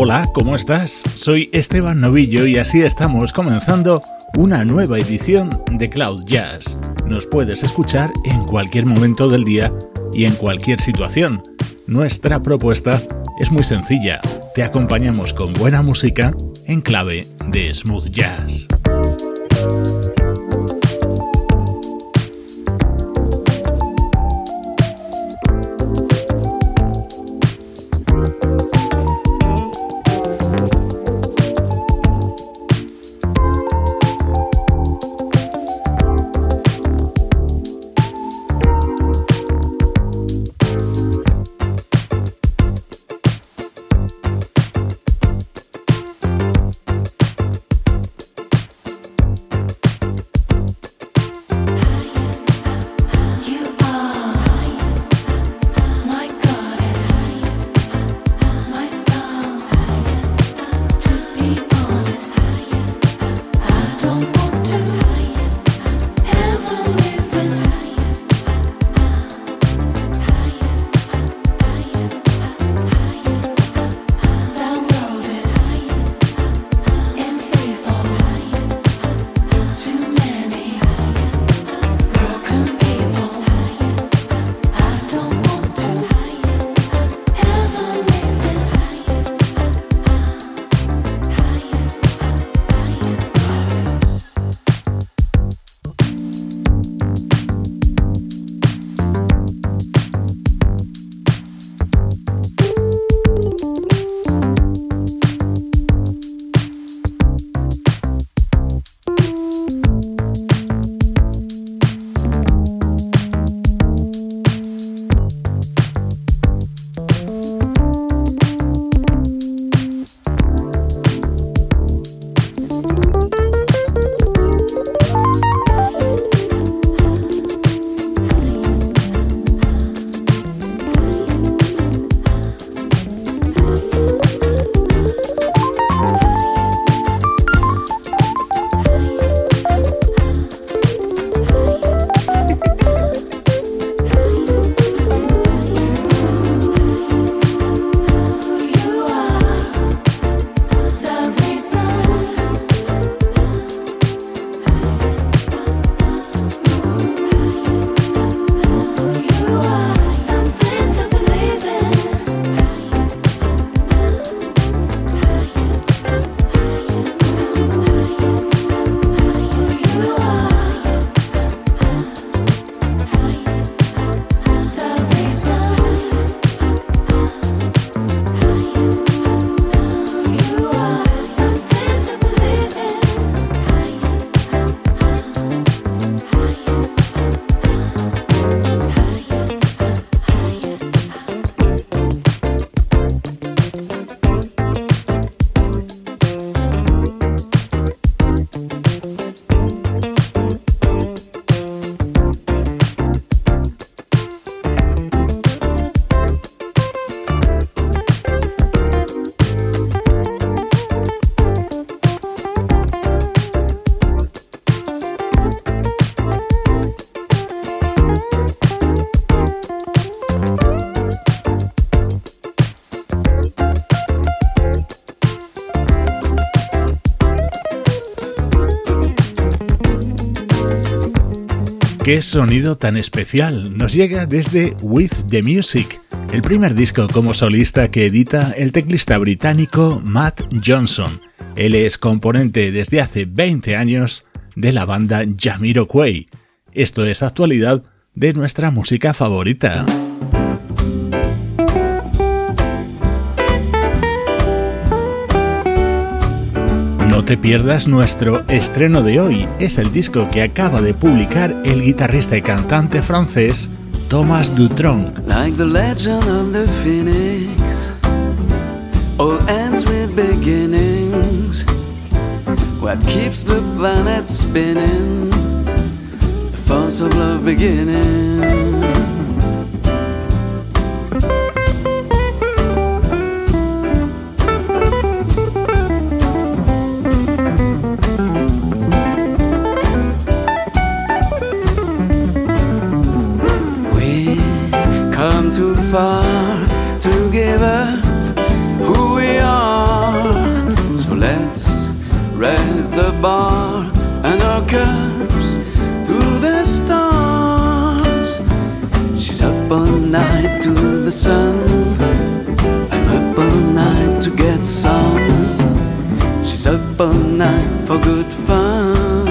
Hola, ¿cómo estás? Soy Esteban Novillo y así estamos comenzando una nueva edición de Cloud Jazz. Nos puedes escuchar en cualquier momento del día y en cualquier situación. Nuestra propuesta es muy sencilla. Te acompañamos con buena música en clave de smooth jazz. Qué sonido tan especial nos llega desde With the Music, el primer disco como solista que edita el teclista británico Matt Johnson. Él es componente desde hace 20 años de la banda Jamiroquai. Esto es actualidad de nuestra música favorita. Te pierdas nuestro estreno de hoy. Es el disco que acaba de publicar el guitarrista y cantante francés Thomas the the beginnings. What keeps the planet spinning? force of love beginning. The sun. I'm up all night to get some. She's up all night for good fun.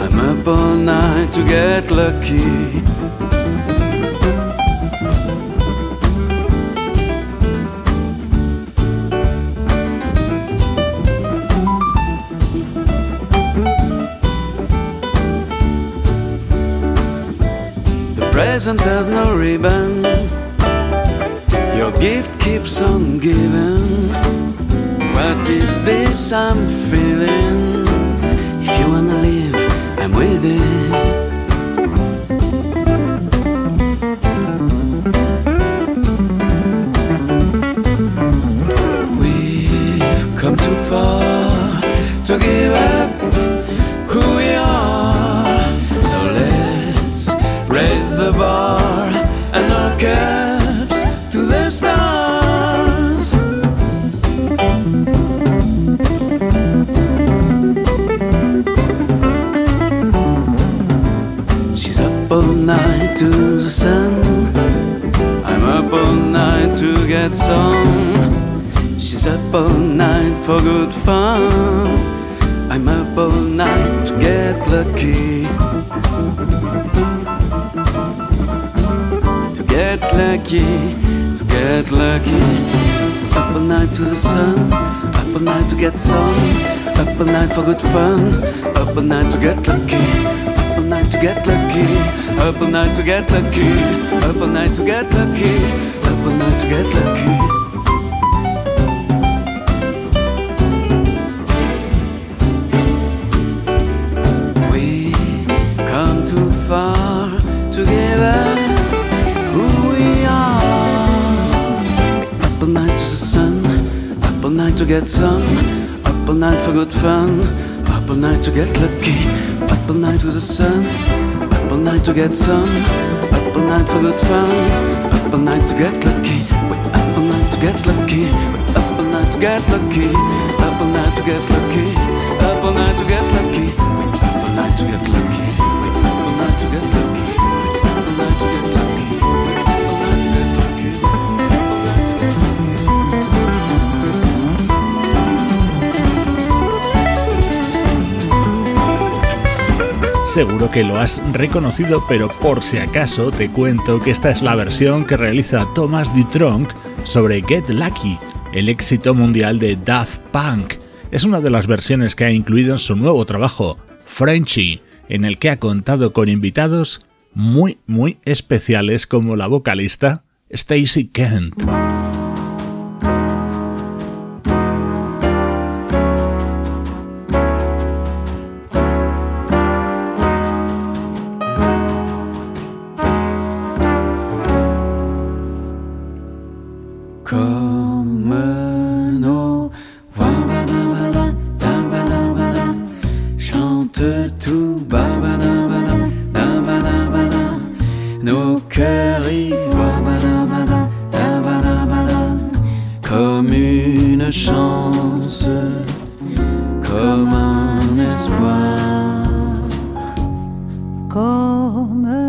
I'm up all night to get lucky. The present has no ribbon. Gift keeps on giving. What is this I'm feeling? If you wanna live, I'm with it. Get some. She's up all night for good fun. I'm up all night to get lucky. To get lucky, to get lucky. Up all night to the sun. Up all night to get some. Up all night for good fun. Up all night to get lucky. Up all night to get lucky. Up all night to get lucky. Up all night to get lucky get some. Up all night for good fun. Up all night to get lucky. Up all night with the sun. Up all night to get some. Up all night for good fun up all night to get lucky. Wait up all night to get lucky. Wait up all night to get lucky. Up all night to get lucky. Up all night to get lucky. Wait up all night to get lucky. Seguro que lo has reconocido, pero por si acaso te cuento que esta es la versión que realiza Thomas Dutronc sobre Get Lucky, el éxito mundial de Daft Punk. Es una de las versiones que ha incluido en su nuevo trabajo, Frenchy, en el que ha contado con invitados muy, muy especiales como la vocalista Stacey Kent. espoir comme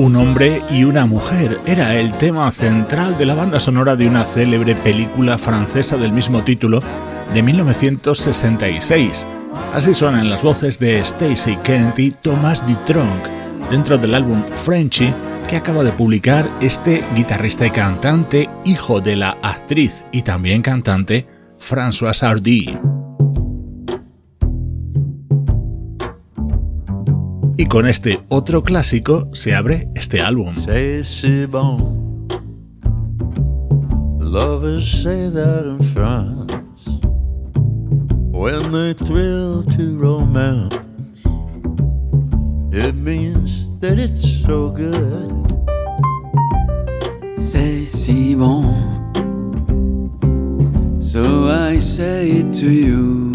Un hombre y una mujer era el tema central de la banda sonora de una célebre película francesa del mismo título de 1966. Así suenan las voces de Stacy Kent y Thomas Dutronc dentro del álbum Frenchy que acaba de publicar este guitarrista y cantante, hijo de la actriz y también cantante François Hardy. Y con este otro clásico se abre este álbum. Say c'est bon. Lovers say that in France when they thrill to romance. It means that it's so good. c'est si bon. So I say it to you,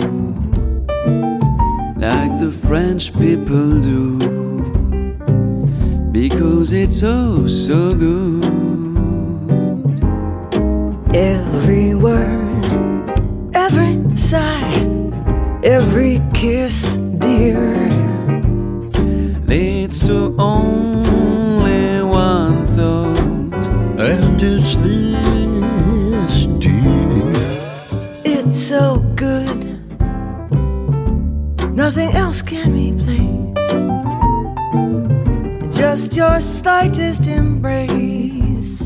like the French people do, because it's oh so good. Every word, every sigh, every kiss, dear, your slightest embrace.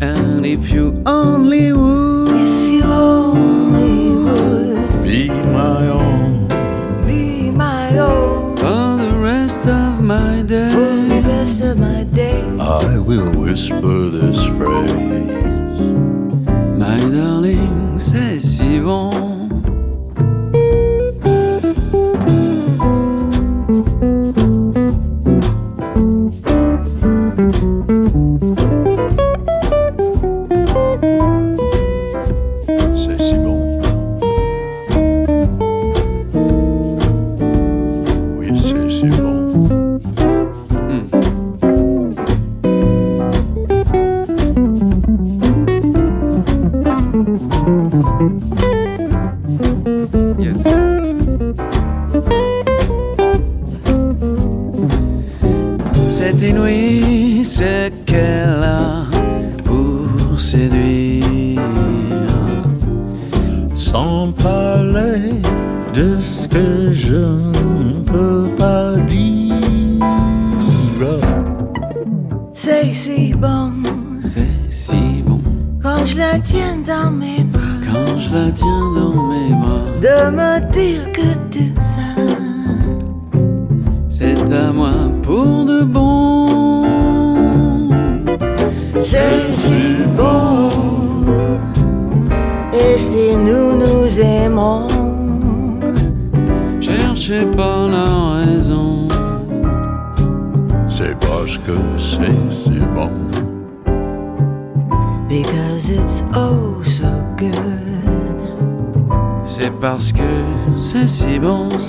And if you only would, If you only would Be my own. be my own for the rest of my day. for the rest of my day. I will whisper this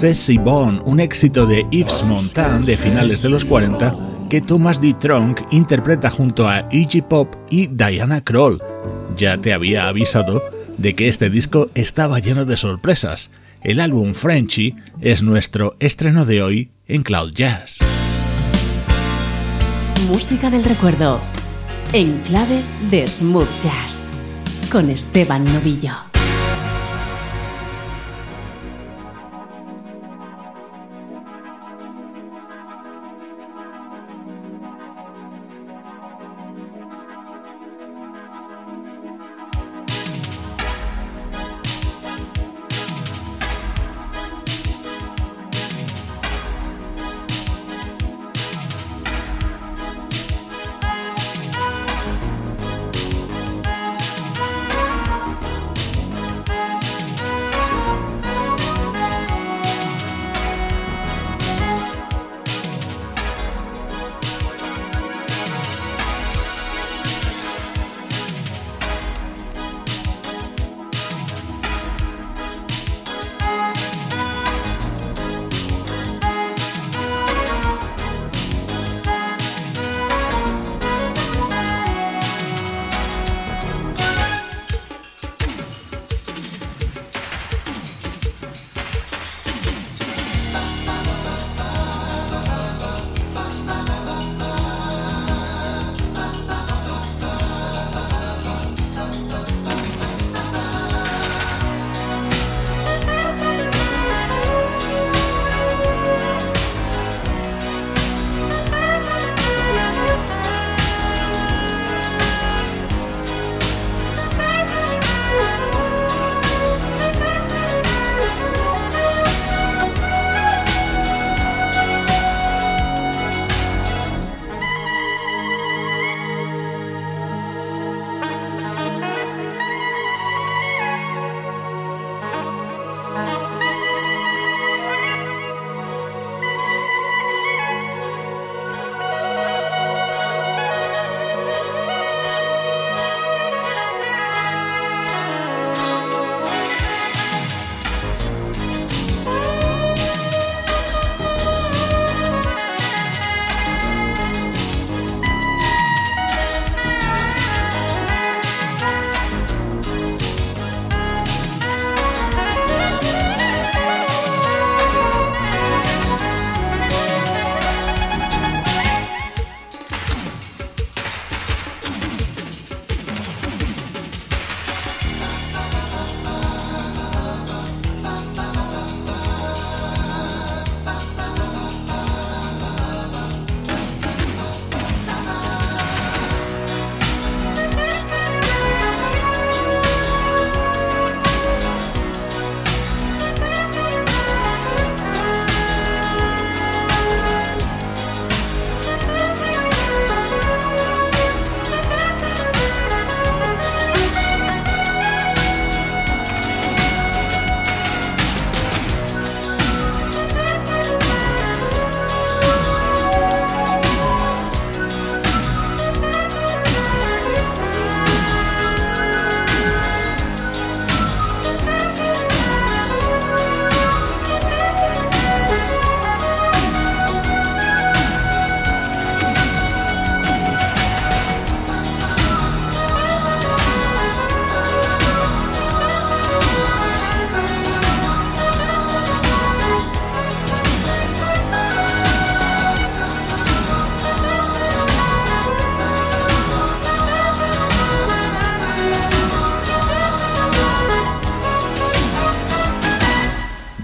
Ceci Bon, un éxito de Yves Montand de finales de los 40 que Thomas D. Tronk interpreta junto a Iggy Pop y Diana Kroll. Ya te había avisado de que este disco estaba lleno de sorpresas. El álbum Frenchy es nuestro estreno de hoy en Cloud Jazz. Música del recuerdo. En clave de smooth jazz. Con Esteban Novillo.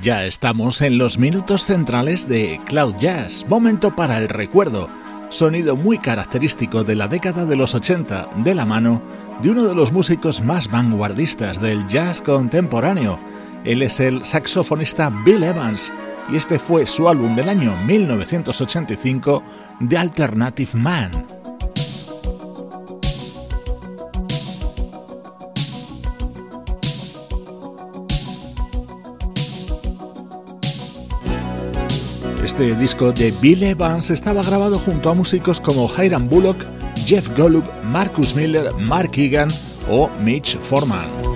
Ya estamos en los minutos centrales de Cloud Jazz, momento para el recuerdo, sonido muy característico de la década de los 80 de la mano de uno de los músicos más vanguardistas del jazz contemporáneo. Él es el saxofonista Bill Evans y este fue su álbum del año 1985, The Alternative Man. Este disco de Bill Evans estaba grabado junto a músicos como Hiram Bullock, Jeff Golub, Marcus Miller, Mark Egan o Mitch Foreman.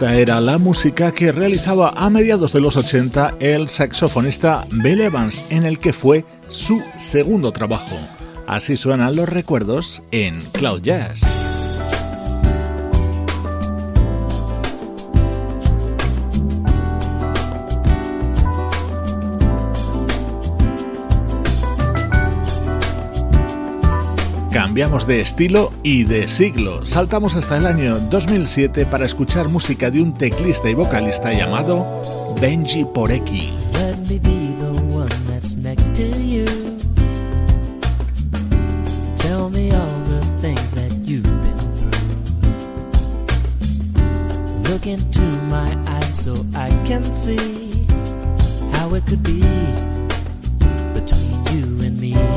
Esta era la música que realizaba a mediados de los 80 el saxofonista Bill Evans, en el que fue su segundo trabajo. Así suenan los recuerdos en Cloud Jazz. Cambiamos de estilo y de siglo. Saltamos hasta el año 2007 para escuchar música de un teclista y vocalista llamado Benji Poreki. Look into my eyes so I can see how it could be between you and me.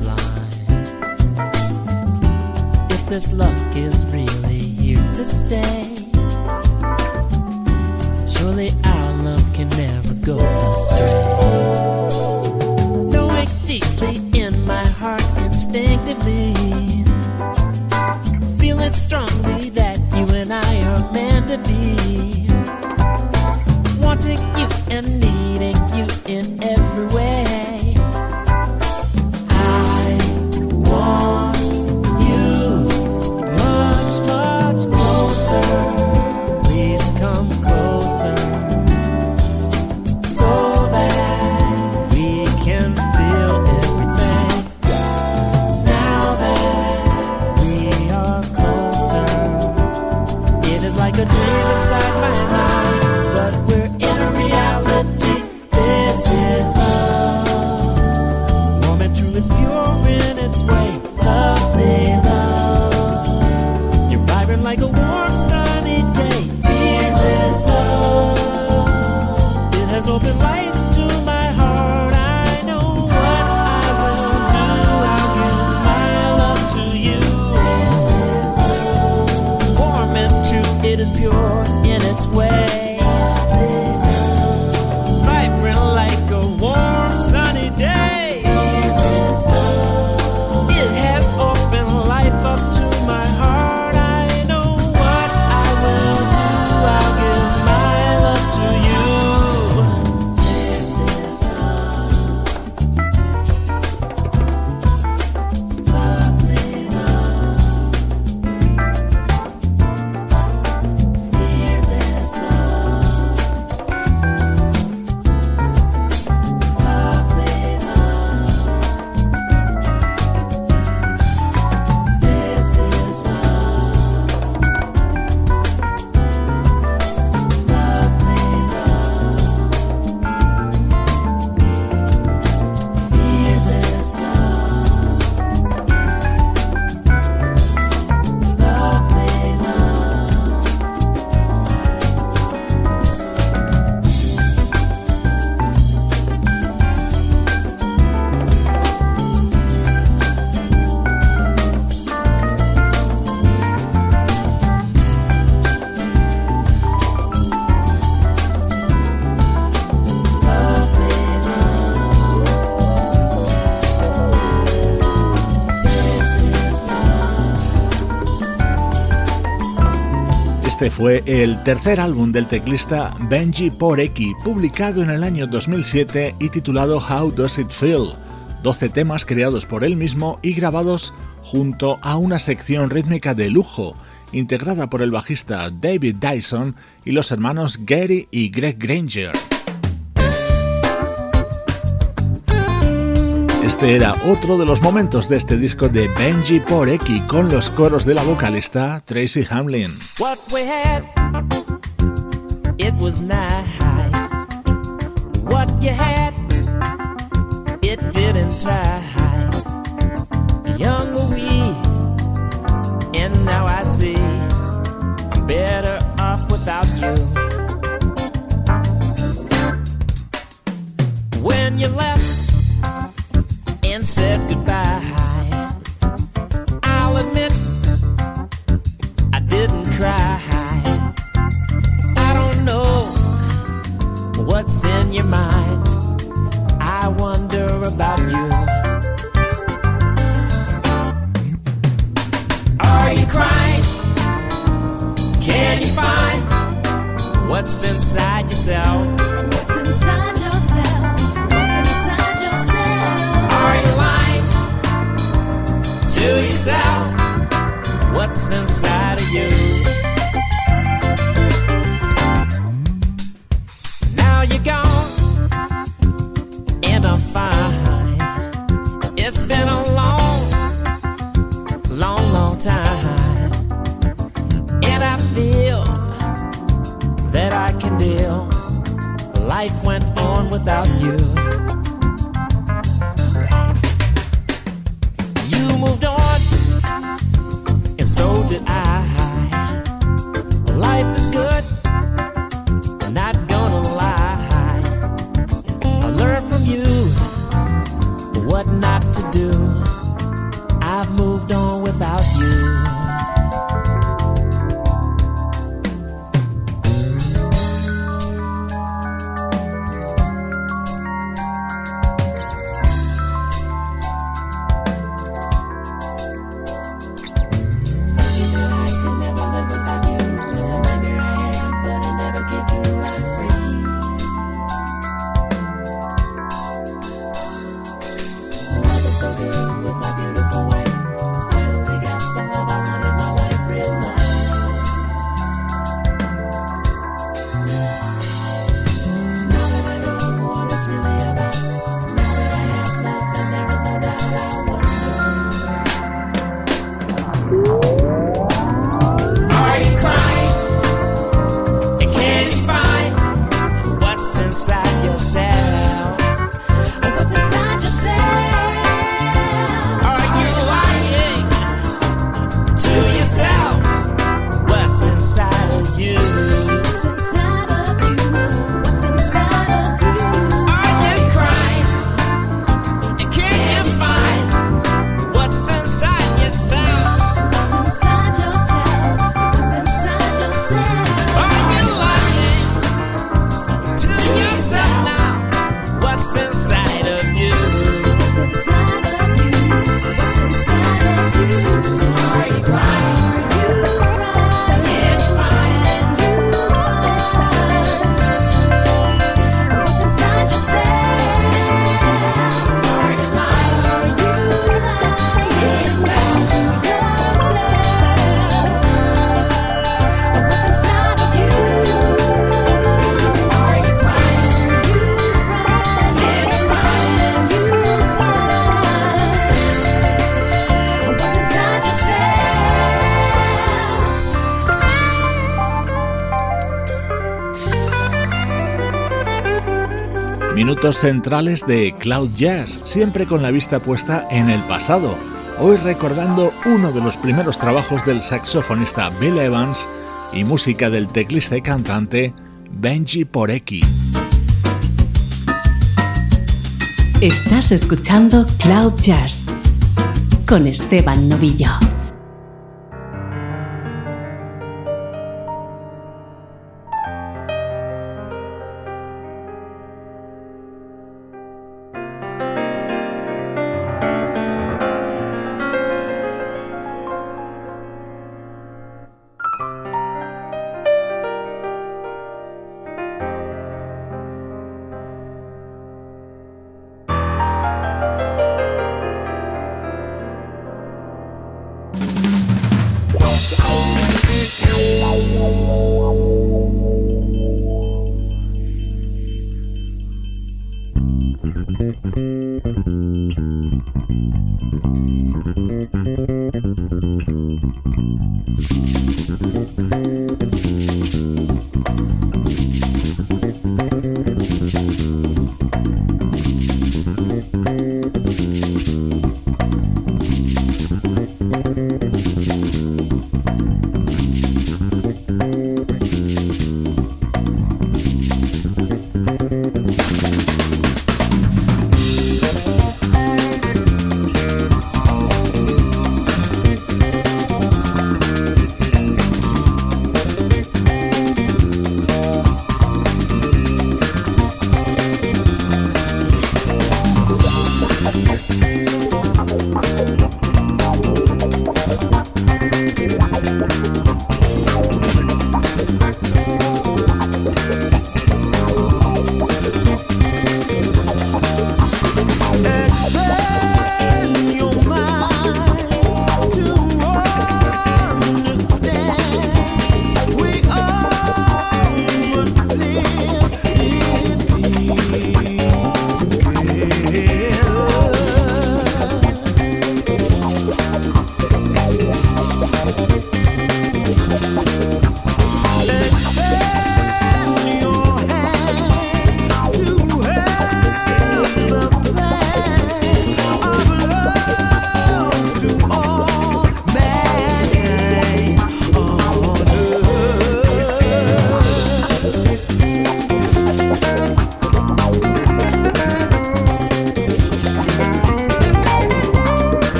blind. If this luck is really here to stay, surely our love can never go astray. Knowing deeply in my heart instinctively, feeling strongly that you and I are meant to be, wanting you and me Este fue el tercer álbum del teclista Benji Porecki, publicado en el año 2007 y titulado How Does It Feel? 12 temas creados por él mismo y grabados junto a una sección rítmica de lujo, integrada por el bajista David Dyson y los hermanos Gary y Greg Granger. Este era otro de los momentos de este disco de Benji Porecki con los coros de la vocalista Tracy Hamlin. What we had, it was nice. What you had, it didn't entice. Young were we, and now I see I'm better off without you. When you left and said goodbye, I'll admit I didn't cry. I don't know what's in your mind. I wonder about you. Are you crying? Can you find what's inside yourself? What's inside to yourself? What's inside of you? Now you're gone, and I'm fine. It's been a long, long, long time, and I feel that I can deal. Life went on without you. Minutos centrales de Cloud Jazz, siempre con la vista puesta en el pasado. Hoy recordando uno de los primeros trabajos del saxofonista Bill Evans y música del teclista y cantante Benji Porecki. Estás escuchando Cloud Jazz con Esteban Novillo.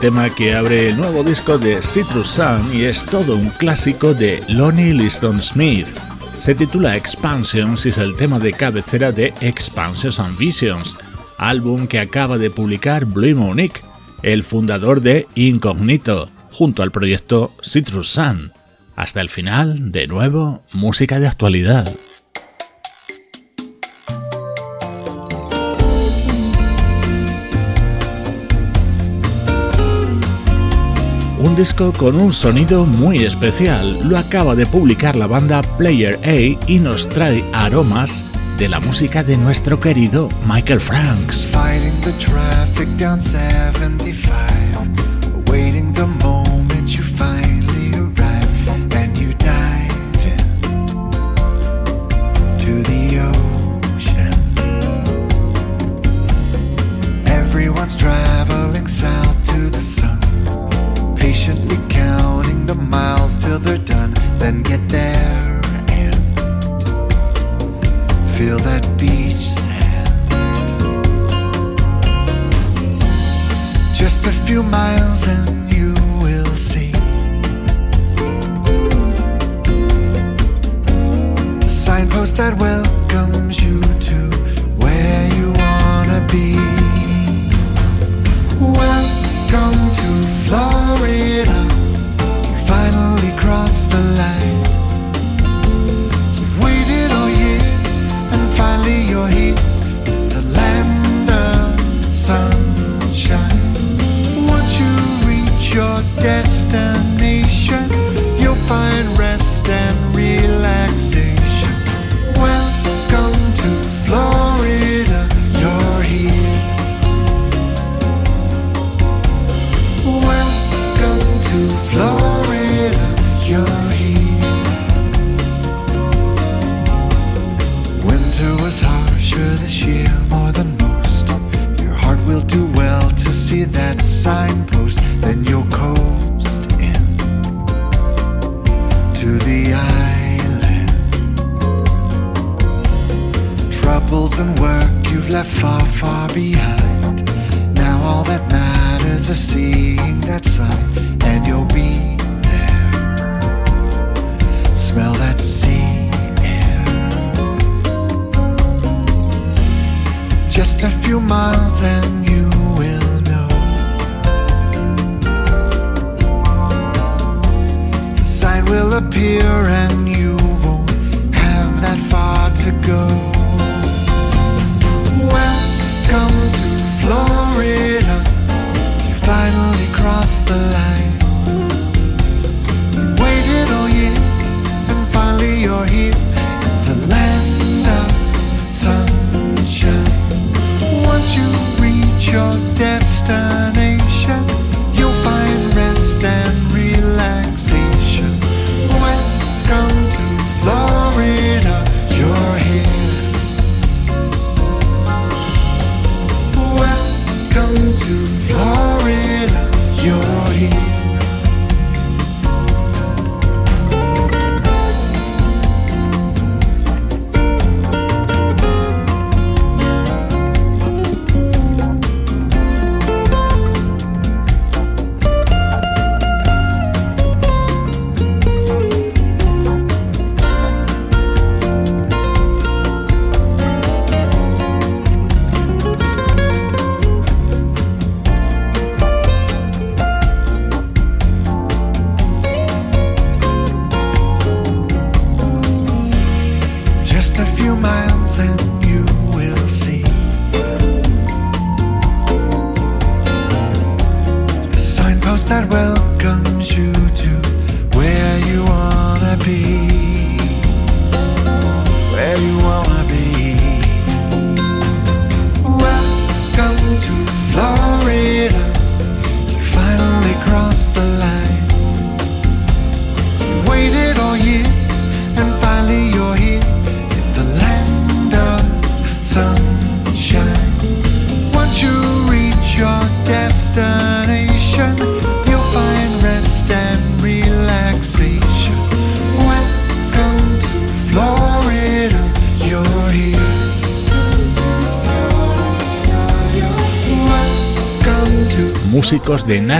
Tema que abre el nuevo disco de Citrus Sun y es todo un clásico de Lonnie Liston Smith. Se titula Expansions y es el tema de cabecera de Expansions and Visions, álbum que acaba de publicar Blue Monique, el fundador de Incognito, junto al proyecto Citrus Sun. Hasta el final, de nuevo, música de actualidad. Disco con un sonido muy especial. Lo acaba de publicar la banda Player A y nos trae aromas de la música de nuestro querido Michael Franks. They're done, then get there and feel that beach sand. Just a few miles and you will see the signpost that welcomes you to where you wanna be. Welcome to Florida. Finally crossed the line. You've waited all year and finally you're here. The land of sunshine. Once you reach your destination, left far, far behind. Now all that matters is seeing that sign, and you'll be there. Smell that sea air. Just a few miles and you will know. The sign will appear and you won't have that far to go.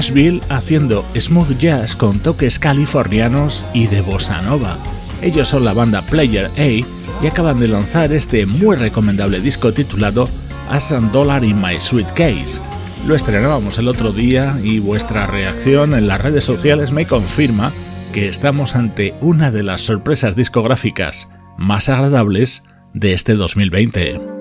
Nashville haciendo smooth jazz con toques californianos y de bossa nova. Ellos son la banda Player A y acaban de lanzar este muy recomendable disco titulado As a Dollar in My Suitcase. Lo estrenábamos el otro día y vuestra reacción en las redes sociales me confirma que estamos ante una de las sorpresas discográficas más agradables de este 2020.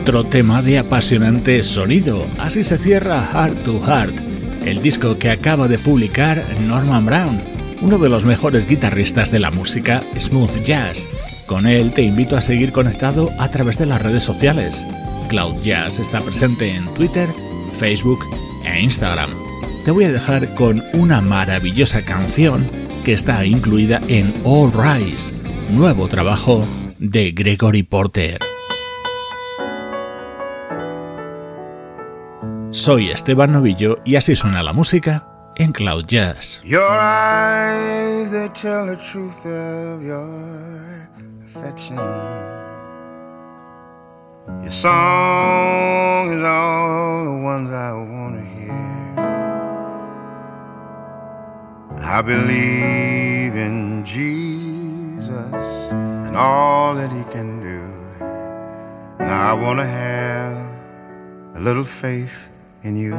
Otro tema de apasionante sonido. Así se cierra Heart to Heart, el disco que acaba de publicar Norman Brown, uno de los mejores guitarristas de la música smooth jazz. Con él te invito a seguir conectado a través de las redes sociales. Cloud Jazz está presente en Twitter, Facebook e Instagram. Te voy a dejar con una maravillosa canción que está incluida en All Rise, nuevo trabajo de Gregory Porter. Soy Esteban Novillo y así suena la música en Cloud Jazz. Your eyes, they tell the truth of your affection. Your song is all the ones I want to hear. I believe in Jesus and all that he can do. Now I want to have a little faith in you.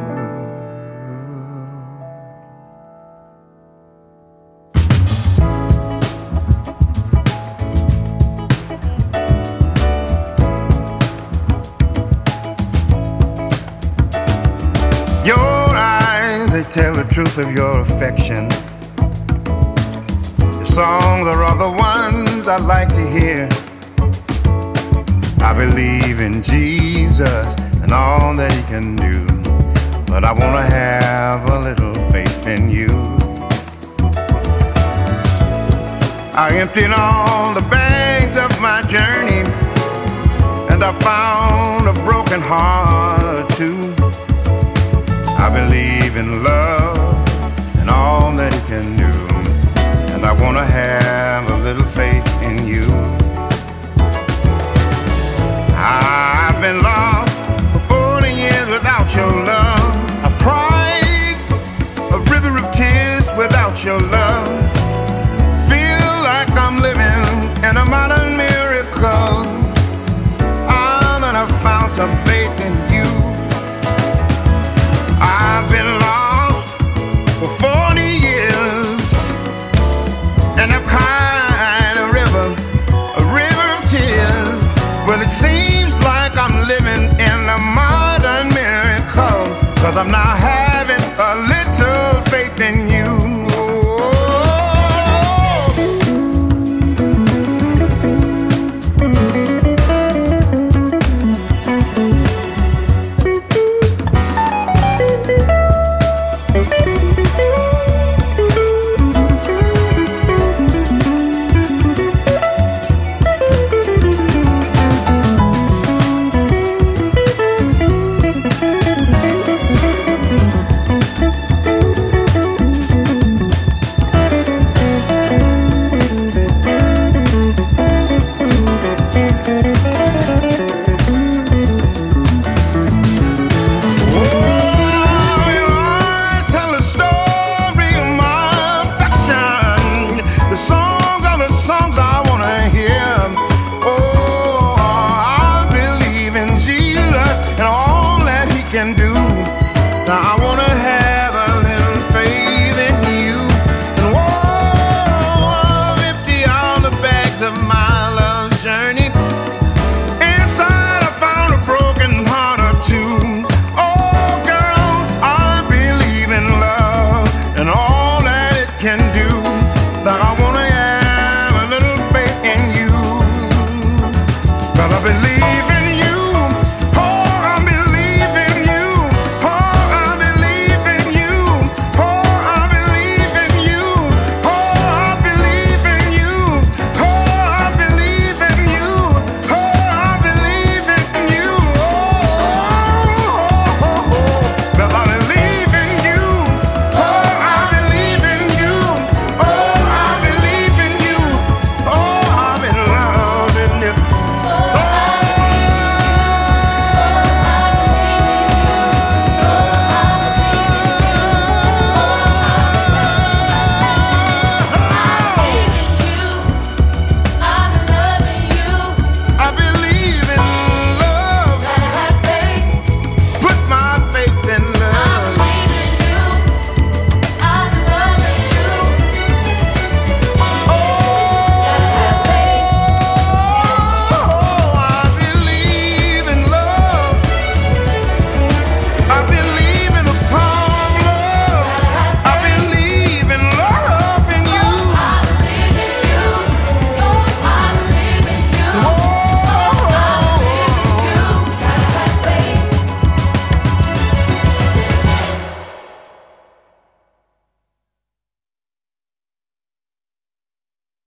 Your eyes, they tell the truth of your affection. Your songs are all the ones I like to hear. I believe in Jesus and all that He can do, but I want to have a little faith in you. I emptied all the bags of my journey, and I found a broken heart too. I believe in love and all that it can do. And I want to have some you. I've been lost for 40 years and I've cried a river, a river of tears. But it seems like I'm living in a modern miracle, I'm now Now I